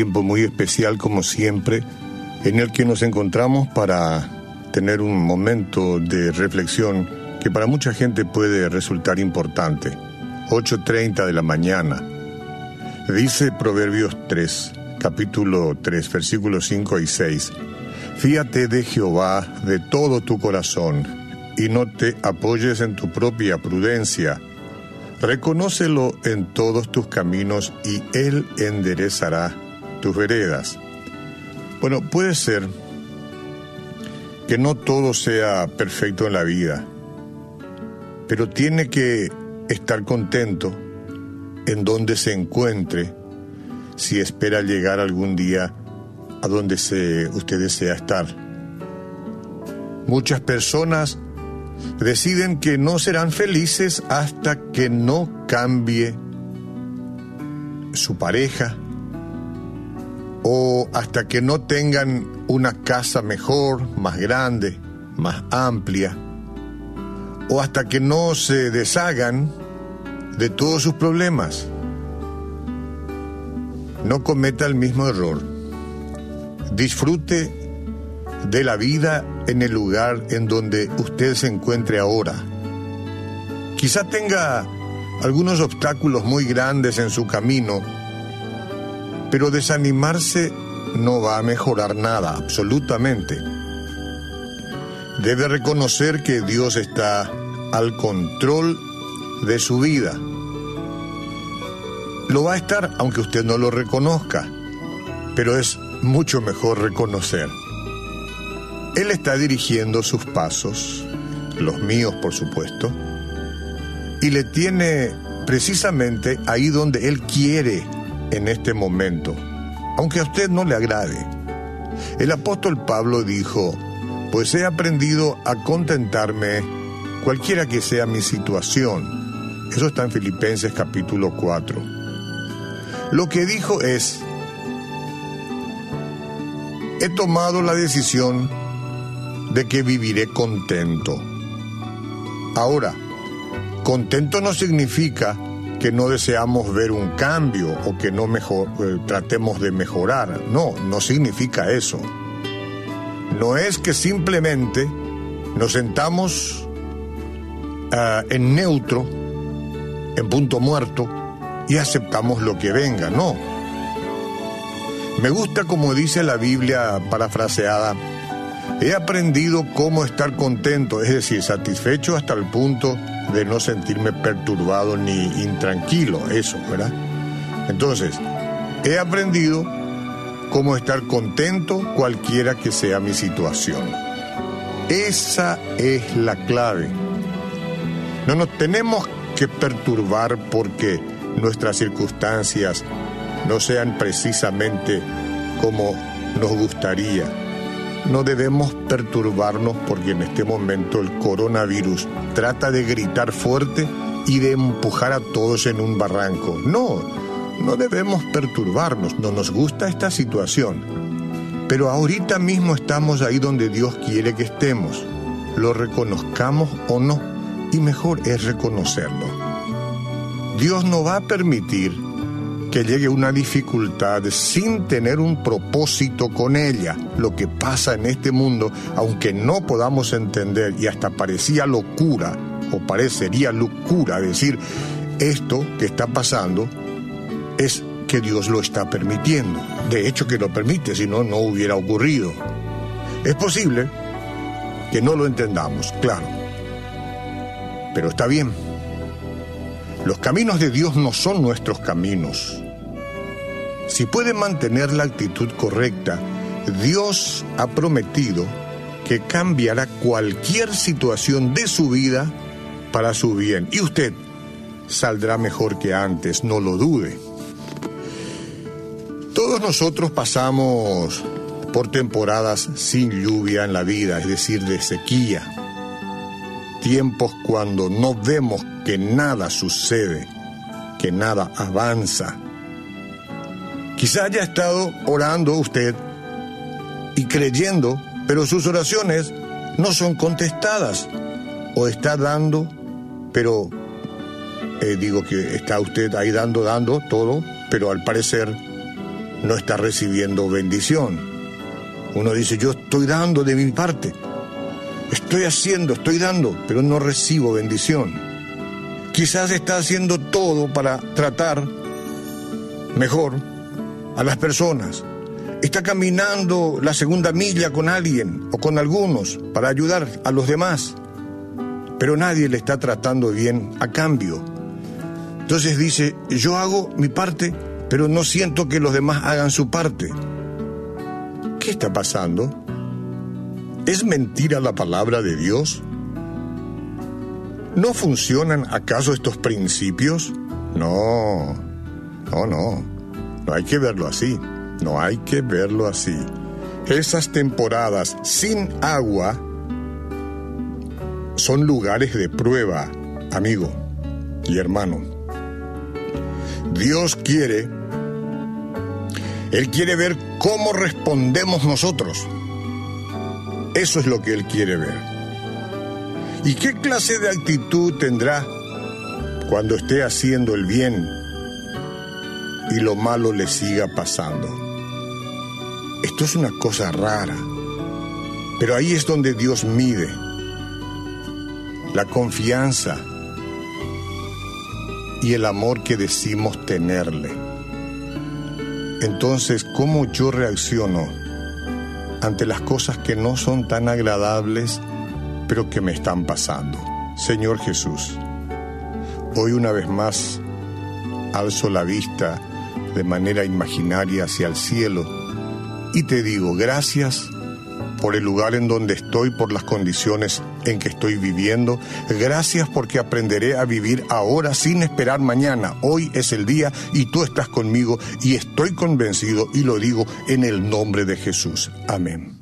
tiempo muy especial como siempre, en el que nos encontramos para tener un momento de reflexión que para mucha gente puede resultar importante. 8.30 de la mañana. Dice Proverbios 3, capítulo 3, versículos 5 y 6. Fíate de Jehová de todo tu corazón y no te apoyes en tu propia prudencia Reconócelo en todos tus caminos y Él enderezará tus veredas. Bueno, puede ser que no todo sea perfecto en la vida, pero tiene que estar contento en donde se encuentre si espera llegar algún día a donde se, usted desea estar. Muchas personas deciden que no serán felices hasta que no cambie su pareja o hasta que no tengan una casa mejor, más grande, más amplia, o hasta que no se deshagan de todos sus problemas. No cometa el mismo error. Disfrute de la vida en el lugar en donde usted se encuentre ahora. Quizá tenga algunos obstáculos muy grandes en su camino, pero desanimarse no va a mejorar nada, absolutamente. Debe reconocer que Dios está al control de su vida. Lo va a estar aunque usted no lo reconozca, pero es mucho mejor reconocer. Él está dirigiendo sus pasos, los míos por supuesto, y le tiene precisamente ahí donde Él quiere en este momento, aunque a usted no le agrade. El apóstol Pablo dijo, pues he aprendido a contentarme cualquiera que sea mi situación. Eso está en Filipenses capítulo 4. Lo que dijo es, he tomado la decisión de que viviré contento. Ahora, contento no significa que no deseamos ver un cambio o que no mejor, eh, tratemos de mejorar. No, no significa eso. No es que simplemente nos sentamos ah, en neutro, en punto muerto, y aceptamos lo que venga. No. Me gusta como dice la Biblia parafraseada, He aprendido cómo estar contento, es decir, satisfecho hasta el punto de no sentirme perturbado ni intranquilo, eso, ¿verdad? Entonces, he aprendido cómo estar contento cualquiera que sea mi situación. Esa es la clave. No nos tenemos que perturbar porque nuestras circunstancias no sean precisamente como nos gustaría no debemos perturbarnos porque en este momento el coronavirus trata de gritar fuerte y de empujar a todos en un barranco. No, no debemos perturbarnos, no nos gusta esta situación. Pero ahorita mismo estamos ahí donde Dios quiere que estemos, lo reconozcamos o no, y mejor es reconocerlo. Dios no va a permitir que llegue una dificultad sin tener un propósito con ella. Lo que pasa en este mundo, aunque no podamos entender y hasta parecía locura o parecería locura decir esto que está pasando, es que Dios lo está permitiendo. De hecho que lo permite, si no, no hubiera ocurrido. Es posible que no lo entendamos, claro. Pero está bien. Los caminos de Dios no son nuestros caminos. Si puede mantener la actitud correcta, Dios ha prometido que cambiará cualquier situación de su vida para su bien. Y usted saldrá mejor que antes, no lo dude. Todos nosotros pasamos por temporadas sin lluvia en la vida, es decir, de sequía. Tiempos cuando no vemos que nada sucede, que nada avanza. Quizá haya estado orando usted y creyendo, pero sus oraciones no son contestadas. O está dando, pero eh, digo que está usted ahí dando, dando todo, pero al parecer no está recibiendo bendición. Uno dice, yo estoy dando de mi parte, estoy haciendo, estoy dando, pero no recibo bendición. Quizás está haciendo todo para tratar mejor a las personas. Está caminando la segunda milla con alguien o con algunos para ayudar a los demás, pero nadie le está tratando bien a cambio. Entonces dice, yo hago mi parte, pero no siento que los demás hagan su parte. ¿Qué está pasando? ¿Es mentira la palabra de Dios? ¿No funcionan acaso estos principios? No, no, no, no hay que verlo así, no hay que verlo así. Esas temporadas sin agua son lugares de prueba, amigo y hermano. Dios quiere, Él quiere ver cómo respondemos nosotros. Eso es lo que Él quiere ver. ¿Y qué clase de actitud tendrá cuando esté haciendo el bien y lo malo le siga pasando? Esto es una cosa rara, pero ahí es donde Dios mide la confianza y el amor que decimos tenerle. Entonces, ¿cómo yo reacciono ante las cosas que no son tan agradables, pero que me están pasando? Señor Jesús, hoy una vez más alzo la vista de manera imaginaria hacia el cielo y te digo gracias por el lugar en donde estoy, por las condiciones en que estoy viviendo. Gracias porque aprenderé a vivir ahora sin esperar mañana. Hoy es el día y tú estás conmigo y estoy convencido y lo digo en el nombre de Jesús. Amén.